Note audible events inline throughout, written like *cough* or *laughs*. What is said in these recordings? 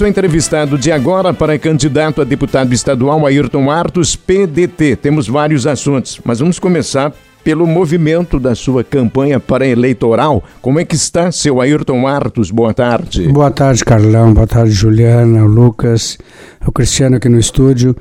O entrevistado de agora para candidato a deputado estadual Ayrton Artos, PDT. Temos vários assuntos, mas vamos começar pelo movimento da sua campanha para-eleitoral. Como é que está, seu Ayrton Artos? Boa tarde. Boa tarde, Carlão. Boa tarde, Juliana, o Lucas, o Cristiano aqui no estúdio.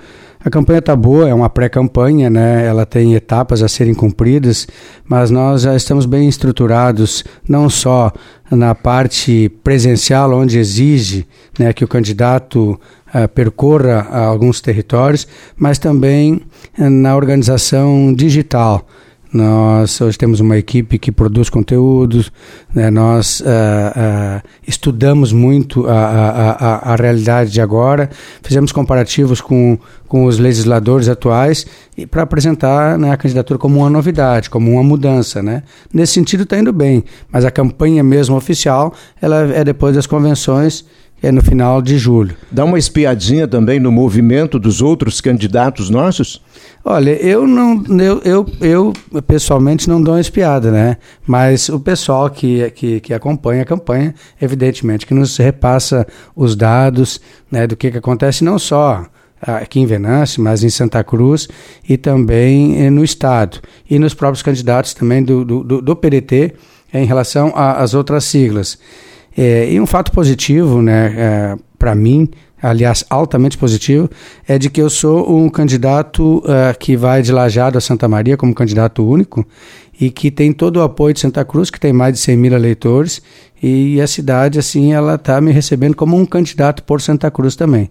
A campanha está boa, é uma pré-campanha, né? ela tem etapas a serem cumpridas, mas nós já estamos bem estruturados, não só na parte presencial, onde exige né, que o candidato uh, percorra alguns territórios, mas também uh, na organização digital. Nós hoje temos uma equipe que produz conteúdos, né? nós uh, uh, estudamos muito a, a, a, a, realidade de agora, fizemos comparativos com, com os legisladores atuais para apresentar né, a candidatura como uma novidade, como uma mudança. Né? Nesse sentido está indo bem, mas a campanha mesmo oficial ela é depois das convenções é no final de julho. Dá uma espiadinha também no movimento dos outros candidatos nossos? Olha, eu não, eu, eu, eu pessoalmente não dou uma espiada, né? Mas o pessoal que, que, que acompanha a campanha, evidentemente, que nos repassa os dados né, do que, que acontece não só aqui em Venâncio, mas em Santa Cruz e também eh, no Estado. E nos próprios candidatos também do, do, do PDT em relação às outras siglas. É, e um fato positivo, né, é, para mim, aliás, altamente positivo, é de que eu sou um candidato uh, que vai de Lajado a Santa Maria como candidato único e que tem todo o apoio de Santa Cruz, que tem mais de 100 mil eleitores, e a cidade, assim, ela está me recebendo como um candidato por Santa Cruz também.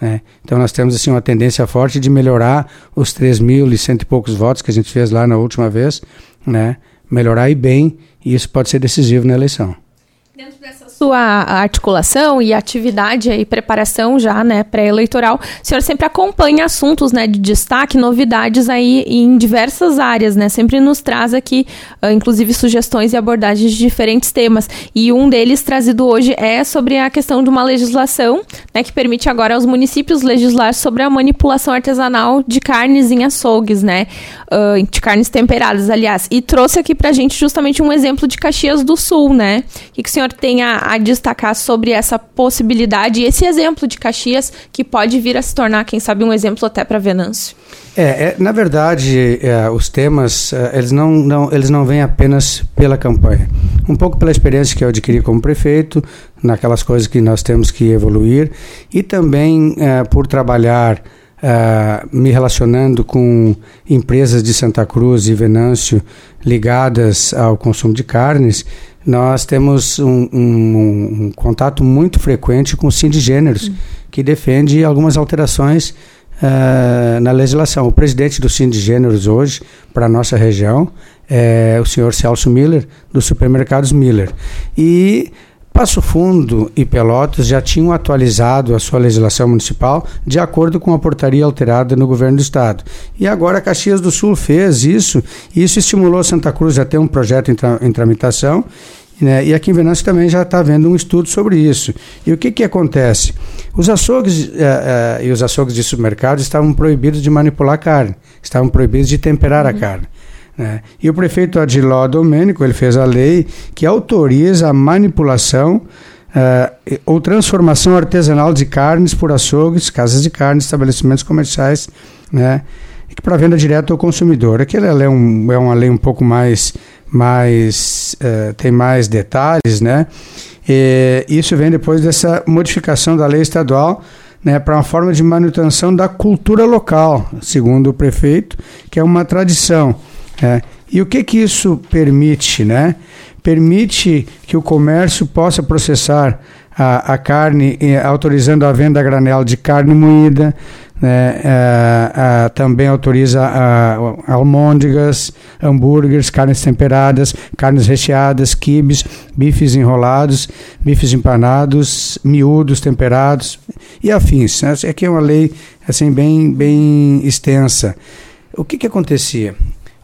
Né? Então nós temos assim uma tendência forte de melhorar os 3 mil e cento e poucos votos que a gente fez lá na última vez, né? melhorar e bem, e isso pode ser decisivo na eleição. Dentro dessa sua articulação e atividade e preparação já, né, pré-eleitoral, o senhor sempre acompanha assuntos, né, de destaque, novidades aí em diversas áreas, né, sempre nos traz aqui, uh, inclusive, sugestões e abordagens de diferentes temas. E um deles trazido hoje é sobre a questão de uma legislação, né, que permite agora aos municípios legislar sobre a manipulação artesanal de carnes em açougues, né, uh, de carnes temperadas, aliás. E trouxe aqui pra gente justamente um exemplo de Caxias do Sul, né, o que, que o senhor tem a a destacar sobre essa possibilidade esse exemplo de Caxias que pode vir a se tornar, quem sabe, um exemplo até para Venâncio? É, é, na verdade, é, os temas é, eles não, não, eles não vêm apenas pela campanha. Um pouco pela experiência que eu adquiri como prefeito, naquelas coisas que nós temos que evoluir, e também é, por trabalhar Uh, me relacionando com empresas de Santa Cruz e Venâncio ligadas ao consumo de carnes, nós temos um, um, um contato muito frequente com o Sindigêneros, uhum. que defende algumas alterações uh, na legislação. O presidente do Sindigêneros hoje, para a nossa região, é o senhor Celso Miller, dos supermercados Miller. E Passo Fundo e Pelotas já tinham atualizado a sua legislação municipal de acordo com a portaria alterada no governo do estado. E agora Caxias do Sul fez isso, e isso estimulou Santa Cruz a ter um projeto em, tra em tramitação. Né? E aqui em Venâncio também já está havendo um estudo sobre isso. E o que, que acontece? Os açougues eh, eh, e os açougues de supermercados estavam proibidos de manipular carne, estavam proibidos de temperar uhum. a carne. Né? E o prefeito Adiló Domênico ele fez a lei que autoriza a manipulação uh, ou transformação artesanal de carnes por açougues, casas de carne, estabelecimentos comerciais, né? para venda direta ao consumidor. Aquela é, um, é uma lei um pouco mais, mais uh, tem mais detalhes, né? E isso vem depois dessa modificação da lei estadual né, para uma forma de manutenção da cultura local, segundo o prefeito, que é uma tradição. É. E o que que isso permite, né? Permite que o comércio possa processar a, a carne, autorizando a venda a granel de carne moída, né? É, também autoriza almôndegas, hambúrgueres, carnes temperadas, carnes recheadas, quibes, bifes enrolados, bifes empanados, miúdos temperados e afins. Né? Aqui é uma lei assim bem, bem extensa. O que, que acontecia?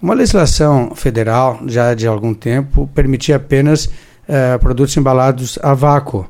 Uma legislação federal, já de algum tempo, permitia apenas uh, produtos embalados a vácuo,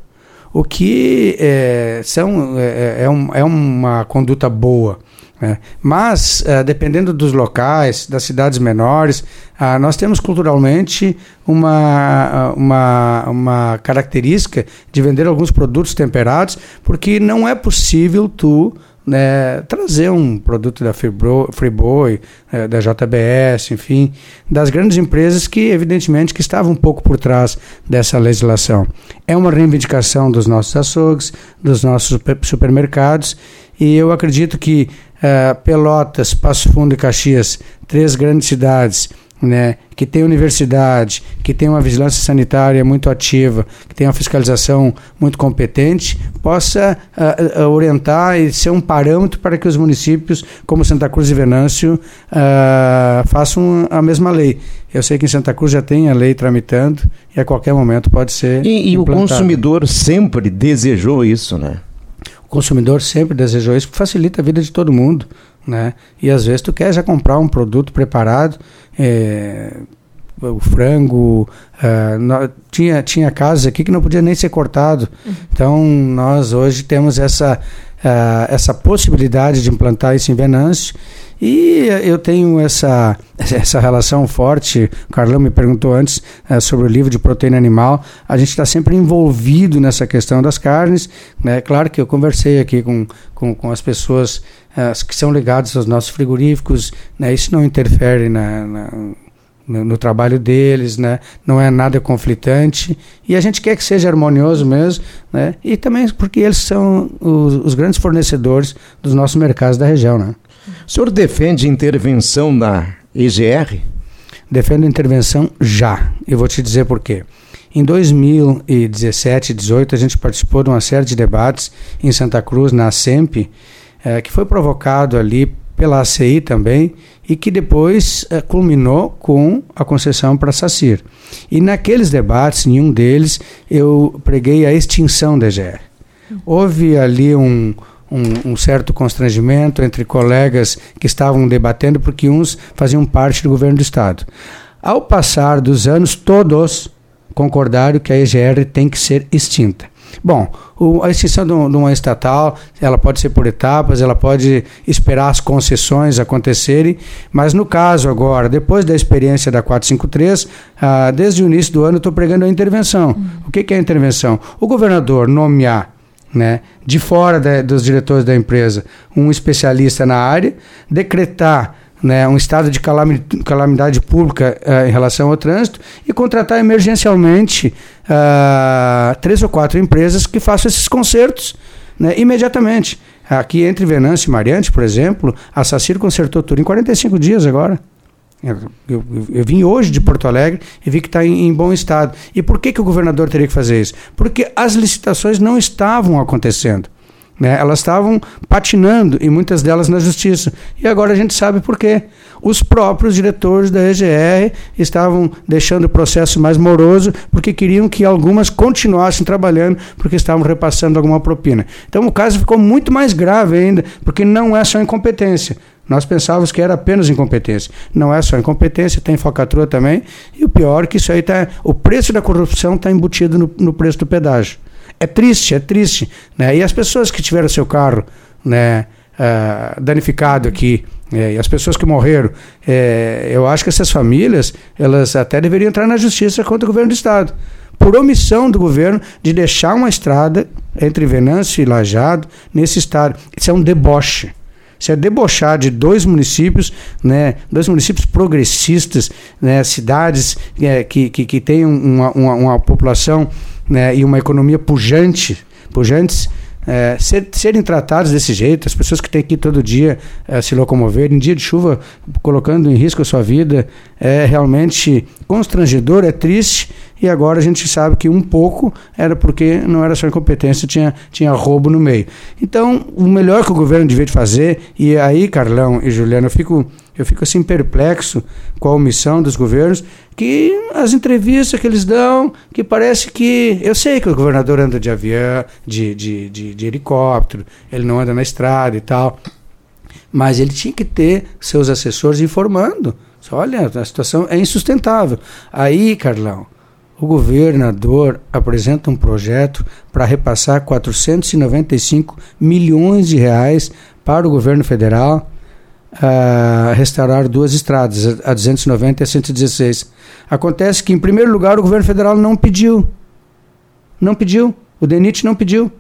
o que é, são, é, é, um, é uma conduta boa. Né? Mas, uh, dependendo dos locais, das cidades menores, uh, nós temos culturalmente uma, uma, uma característica de vender alguns produtos temperados, porque não é possível tu né, trazer um produto da Friboi, é, da JBS, enfim, das grandes empresas que, evidentemente, que estavam um pouco por trás dessa legislação. É uma reivindicação dos nossos açougues, dos nossos supermercados, e eu acredito que uh, Pelotas, Passo Fundo e Caxias, três grandes cidades, né, que tem universidade, que tem uma vigilância sanitária muito ativa, que tem uma fiscalização muito competente, possa uh, uh, orientar e ser um parâmetro para que os municípios, como Santa Cruz e Venâncio, uh, façam a mesma lei. Eu sei que em Santa Cruz já tem a lei tramitando e a qualquer momento pode ser. E, e o consumidor sempre desejou isso, né? O consumidor sempre desejou isso, porque facilita a vida de todo mundo né? E às vezes tu quer já comprar um produto preparado, é, o frango, no, tinha, tinha casos aqui que não podia nem ser cortado. Uhum. Então nós hoje temos essa, uh, essa possibilidade de implantar isso em Venâncio e eu tenho essa, essa relação forte. O Carlão me perguntou antes é, sobre o livro de proteína animal. A gente está sempre envolvido nessa questão das carnes. Né? Claro que eu conversei aqui com, com, com as pessoas é, que são ligadas aos nossos frigoríficos. Né? Isso não interfere na, na no, no, trabalho deles, né? Não é nada conflitante e a gente quer que seja harmonioso mesmo, né? E também porque eles são os, os grandes fornecedores dos nossos mercados da região, né? O senhor defende intervenção da EGR? Defendo intervenção já. Eu vou te dizer por quê. Em 2017 e 2018, a gente participou de uma série de debates em Santa Cruz, na SEMP, eh, que foi provocado ali pela ACI também e que depois eh, culminou com a concessão para SACIR. E naqueles debates, em um deles, eu preguei a extinção da EGR. Houve ali um, um, um, certo constrangimento entre colegas que estavam debatendo, porque uns faziam parte do governo do Estado. Ao passar dos anos, todos concordaram que a EGR tem que ser extinta. Bom, o, a extinção de, uma estatal, ela pode ser por etapas, ela pode esperar as concessões acontecerem, mas no caso agora, depois da experiência da 453, ah, desde o início do ano estou pregando a intervenção. Uhum. O que, que é a intervenção? O governador nomear né, de fora da, dos diretores da empresa, um especialista na área, decretar né, um estado de calamidade pública uh, em relação ao trânsito e contratar emergencialmente uh, três ou quatro empresas que façam esses consertos né, imediatamente. Aqui entre Venâncio e Mariante, por exemplo, a SACIR consertou tudo em 45 dias agora. Eu, eu, eu, vim hoje de Porto Alegre e vi que está em, em, bom estado. E por que, que o governador teria que fazer isso? Porque as licitações não estavam acontecendo. Né? Elas estavam patinando e muitas delas na justiça. E agora a gente sabe por quê. Os próprios diretores da EGR estavam deixando o processo mais moroso porque queriam que algumas continuassem trabalhando porque estavam repassando alguma propina. Então o caso ficou muito mais grave ainda, porque não é só incompetência. Nós pensávamos que era apenas incompetência. Não é só incompetência, tem falcatrua também. E o pior é que isso aí tá. O preço da corrupção está embutido no, no, preço do pedágio. É triste, é triste. Né? E as pessoas que tiveram seu carro né, uh, danificado aqui, é, e as pessoas que morreram, é, eu acho que essas famílias elas até deveriam entrar na justiça contra o governo do Estado. Por omissão do governo de deixar uma estrada entre Venâncio e Lajado nesse estado. Isso é um deboche. Isso é debochar de dois municípios, né, dois municípios progressistas, né, cidades é, que, que, que têm uma, uma, uma população né, e uma economia pujante, pujantes, é, ser, serem tratados desse jeito, as pessoas que têm que ir todo dia é, se locomover, em dia de chuva, colocando em risco a sua vida, é realmente constrangedor, é triste e agora a gente sabe que um pouco era porque não era só incompetência, tinha, tinha roubo no meio. Então, o melhor que o governo devia fazer, e aí, Carlão e Juliana, eu fico, eu fico assim perplexo com a omissão dos governos, que as entrevistas que eles dão, que parece que. Eu sei que o governador anda de avião, de, de, de, de helicóptero, ele não anda na estrada e tal. Mas ele tinha que ter seus assessores informando. Olha, a situação é insustentável. Aí, Carlão, o governador apresenta um projeto para repassar 495 milhões de reais para o governo federal uh, restaurar duas estradas, a 290 e a 116. Acontece que, em primeiro lugar, o governo federal não pediu. Não pediu. O DENIT não pediu.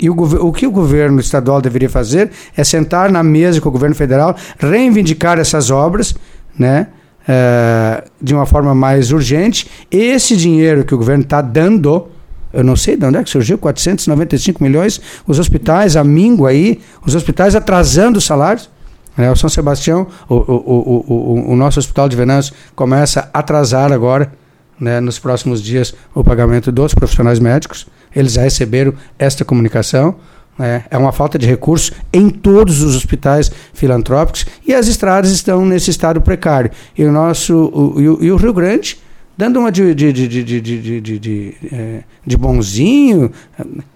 E o, o, que o governo estadual deveria fazer é sentar na mesa com o governo federal, reivindicar essas obras, né? Uh, de uma forma mais urgente. Esse dinheiro que o governo está dando, eu não sei de onde é que surgiu, 495 milhões, os hospitais, a míngua aí, os hospitais atrasando os salários. Né? O São Sebastião, o, o, o, o, nosso hospital de Venâncio começa a atrasar agora, né, nos próximos dias, o pagamento dos profissionais médicos. Eles já receberam esta comunicação. É, é uma falta de recursos em todos os hospitais filantrópicos e as estradas estão nesse estado precário. E o nosso o, e, o, e o Rio Grande dando uma de, de, de, de, de, de, de, de é, bonzinho,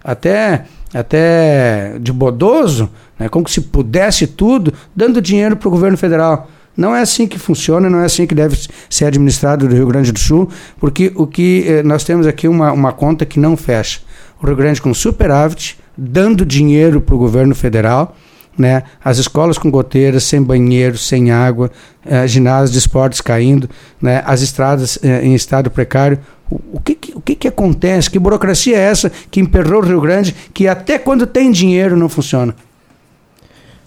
até, até de bodoso, né? como se pudesse tudo, dando dinheiro para o governo federal. Não é assim que funciona, não é assim que deve ser administrado do Rio Grande do Sul, porque o que eh, nós temos aqui uma, uma conta que não fecha. O Rio Grande com superávit, dando dinheiro para o governo federal, né? As escolas com goteiras, sem banheiro, sem água, eh, ginásios de esportes caindo, né? As estradas eh, em estado precário. O, o, que, que, o que, que acontece? Que burocracia é essa que emperrou o Rio Grande, que até quando tem dinheiro não funciona?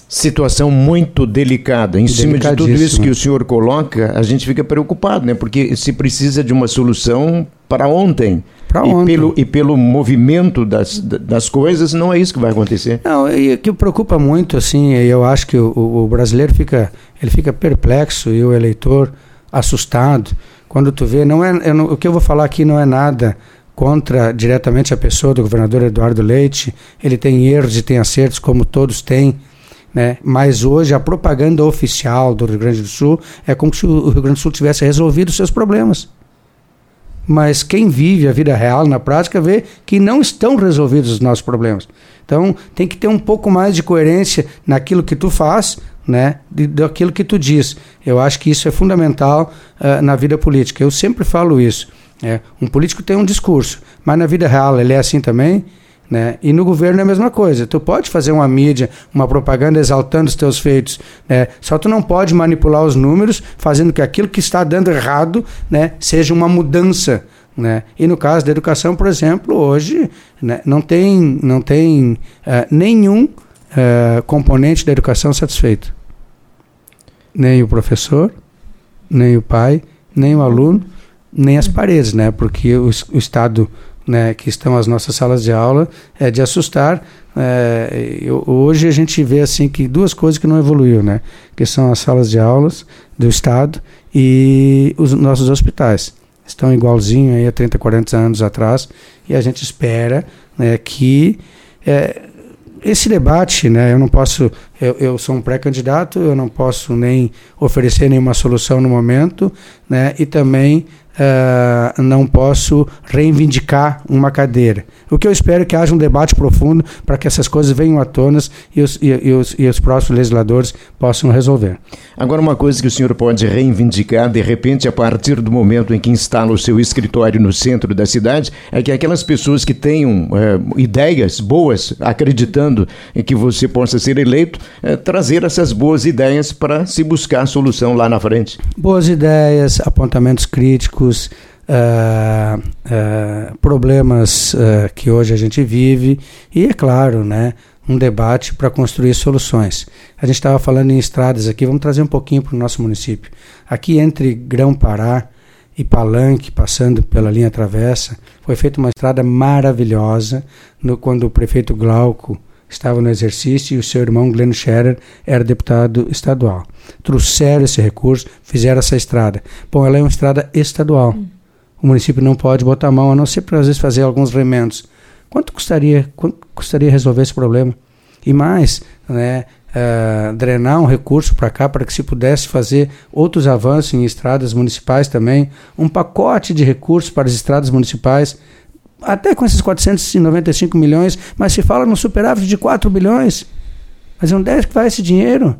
Situação muito delicada. Em cima de tudo isso que o senhor coloca, a gente fica preocupado, né? Porque se precisa de uma solução para ontem. Ontem. E pelo, e pelo movimento das, das coisas, não é isso que vai acontecer. Não, e o que preocupa muito, assim, eu acho que o, o brasileiro fica, ele fica perplexo e o eleitor assustado. Quando tu vê, não é, não, o que eu vou falar aqui não é nada contra diretamente a pessoa do governador Eduardo Leite. Ele tem erros e tem acertos, como todos têm né? Mas hoje a propaganda oficial do Rio Grande do Sul é como se o Rio Grande do Sul tivesse resolvido os seus problemas. Mas quem vive a vida real na prática vê que não estão resolvidos os nossos problemas. Então tem que ter um pouco mais de coerência naquilo que tu faz, né, daquilo que tu diz. Eu acho que isso é fundamental uh, na vida política. Eu sempre falo isso. É, um político tem um discurso, mas na vida real ele é assim também. Né? E no governo é a mesma coisa. Tu pode fazer uma mídia, uma propaganda exaltando os teus feitos, né? só tu não pode manipular os números, fazendo que aquilo que está dando errado né, seja uma mudança. Né? E no caso da educação, por exemplo, hoje né, não tem, não tem uh, nenhum uh, componente da educação satisfeito. Nem o professor, nem o pai, nem o aluno, nem as paredes, né? porque o, o Estado né, que estão as nossas salas de aula é de assustar. É, eu, hoje a gente vê assim que duas coisas que não evoluíram, né, que são as salas de aulas do Estado e os nossos hospitais. Estão igualzinho aí a 30, 40 anos atrás e a gente espera né, que é, esse debate, né, eu não posso, eu, eu sou um pré-candidato, eu não posso nem oferecer nenhuma solução no momento, né, e também uh, não posso reivindicar uma cadeira. O que eu espero é que haja um debate profundo para que essas coisas venham à tona e os, e, e, os, e os próximos legisladores possam resolver. Agora, uma coisa que o senhor pode reivindicar, de repente, a partir do momento em que instala o seu escritório no centro da cidade, é que aquelas pessoas que tenham é, ideias boas, acreditando em que você possa ser eleito, é, trazer essas boas ideias para se buscar a solução lá na frente. Boas ideias, apontamentos críticos, uh, uh, problemas uh, que hoje a gente vive e, é claro, né, um debate para construir soluções. A gente estava falando em estradas aqui, vamos trazer um pouquinho para o nosso município. Aqui entre Grão-Pará e Palanque, passando pela linha travessa, foi feita uma estrada maravilhosa no, quando o prefeito Glauco estava no exercício e o seu irmão Glenn Scherer era deputado estadual. Trouxeram esse recurso, fizeram essa estrada. Bom, ela é uma estrada estadual. Hum. O município não pode botar a mão, a não ser para às vezes fazer alguns remendos. Quanto custaria, quanto custaria resolver esse problema? E mais, né, uh, drenar um recurso para cá para que se pudesse fazer outros avanços em estradas municipais também, um pacote de recursos para as estradas municipais, até com esses 495 milhões, mas se fala no superávit de 4 bilhões. Mas onde é que vai esse dinheiro?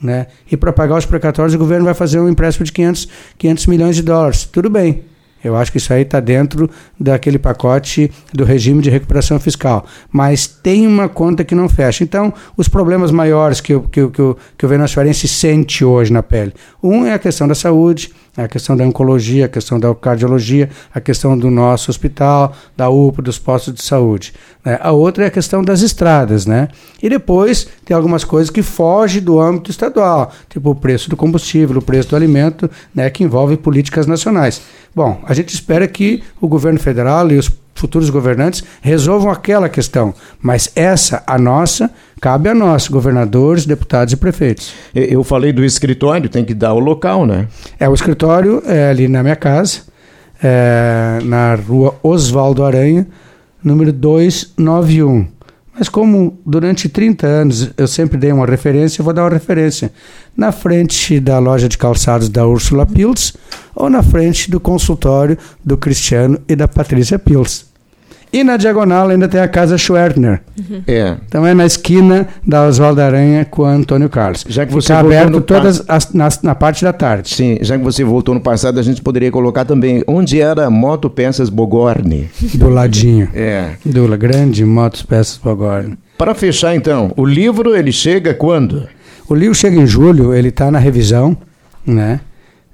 Né? E para pagar os precatórios, o governo vai fazer um empréstimo de 500, 500 milhões de dólares. Tudo bem. Eu acho que isso aí está dentro daquele pacote do regime de recuperação fiscal. Mas tem uma conta que não fecha. Então, os problemas maiores que, que, que, que o venezuelense sente hoje na pele. Um é a questão da saúde, a questão da oncologia, a questão da cardiologia, a questão do nosso hospital, da UPA, dos postos de saúde. Né? A outra é a questão das estradas, né? E depois tem algumas coisas que fogem do âmbito estadual, tipo o preço do combustível, o preço do alimento, né? Que envolve políticas nacionais. Bom, a gente espera que o governo federal e os futuros governantes resolvam aquela questão, mas essa, a nossa, cabe a nós, governadores, deputados e prefeitos. Eu falei do escritório, tem que dar o local, né? É, o escritório é ali na minha casa, é, na rua Oswaldo Aranha, número 291. Mas como durante 30 anos eu sempre dei uma referência, eu vou dar uma referência. Na frente da loja de calçados da Ursula Pils ou na frente do consultório do Cristiano e da Patrícia Pils. E na diagonal ainda tem a casa Schwertner. Uhum. É. Então é na esquina da Oswaldo Aranha com o Antônio Carlos. Já que você Fica aberto todas as, na, na, parte da tarde. Sim, já que você voltou no passado, a gente poderia colocar também onde era Moto Peças Bogorne. Do ladinho. é. Do grande Motos Peças Bogorne. Para fechar então, o livro ele chega quando? O livro chega em julho, ele está na revisão, né?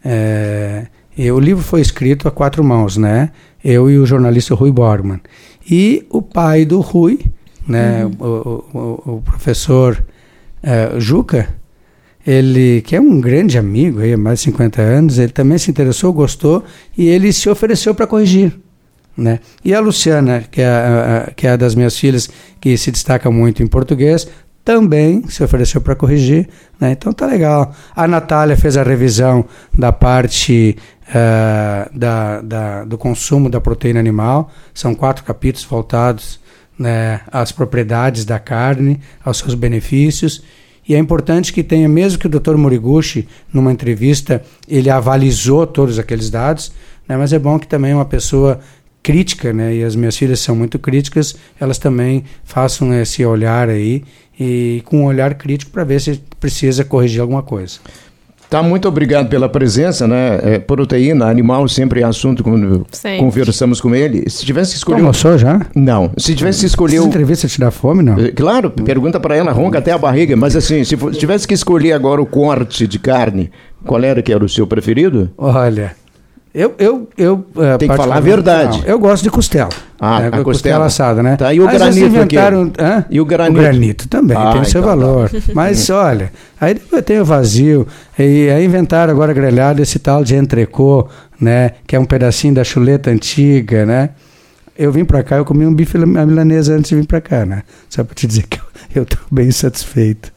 É, e o livro foi escrito a quatro mãos, né? Eu e o jornalista Rui Borgman. E o pai do Rui, né? Uhum. O, o, o, professor uh, Juca, ele que é um grande amigo, aí, há mais de 50 anos, ele também se interessou, gostou e ele se ofereceu para corrigir. Né? E a Luciana, que é, a, a, que é a das minhas filhas, que se destaca muito em português, também se ofereceu para corrigir, né? então tá legal. A Natália fez a revisão da parte uh, da, da, do consumo da proteína animal, são quatro capítulos voltados né, às propriedades da carne, aos seus benefícios, e é importante que tenha, mesmo que o Dr. Moriguchi, numa entrevista, ele avalizou todos aqueles dados, né, mas é bom que também uma pessoa crítica, né, e as minhas filhas são muito críticas, elas também façam esse olhar aí e com um olhar crítico para ver se precisa corrigir alguma coisa. Tá, muito obrigado pela presença, né? É, proteína, animal sempre é assunto quando Sim. conversamos com ele. Se tivesse que escolher. Almoçou já? Não. Se tivesse que escolher. Essa entrevista te dá fome, não? É, claro, pergunta para ela, ronca até a barriga. Mas assim, se tivesse que escolher agora o corte de carne, qual era que era o seu preferido? Olha, eu, eu, eu uh, Tem que falar a verdade. Não, eu gosto de costela. Ah, né? a costela. costela assada, né? Tá, e o aí granito inventaram, aqui? E o granito? O granito também, ah, tem o seu então, tá. valor. Tá. Mas *laughs* olha, aí depois tem o vazio. E aí inventaram agora grelhado esse tal de entrecô, né? Que é um pedacinho da chuleta antiga, né? Eu vim para cá, eu comi um bife milanesa antes de vir para cá, né? Só para te dizer que eu estou bem satisfeito.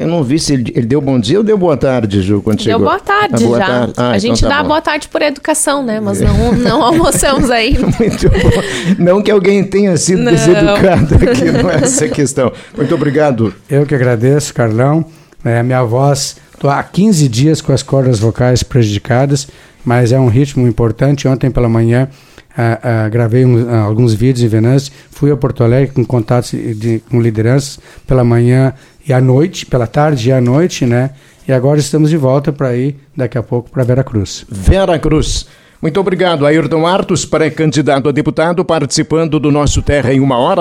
Eu não vi se ele, ele, deu bom dia ou deu boa tarde, Ju, quando deu chegou. Deu boa tarde ah, boa já. Tarde. Ah, a então gente tá dá bom. boa tarde por educação, né? Mas não, não *laughs* almoçamos aí. Muito bom. Não que alguém tenha sido não. deseducado aqui, *laughs* não é essa questão. Muito obrigado. Eu que agradeço, Carlão. É, minha voz, estou há 15 dias com as cordas vocais prejudicadas, mas é um ritmo importante. Ontem pela manhã Uh, uh, gravei um, uh, alguns vídeos em Venâncio, fui a Porto Alegre com contatos de, com lideranças pela manhã e à noite, pela tarde e à noite, né? E agora estamos de volta para ir daqui a pouco para Vera Cruz. Vera Cruz. Muito obrigado, Ayrton Artos, pré-candidato a deputado, participando do nosso Terra em uma Hora.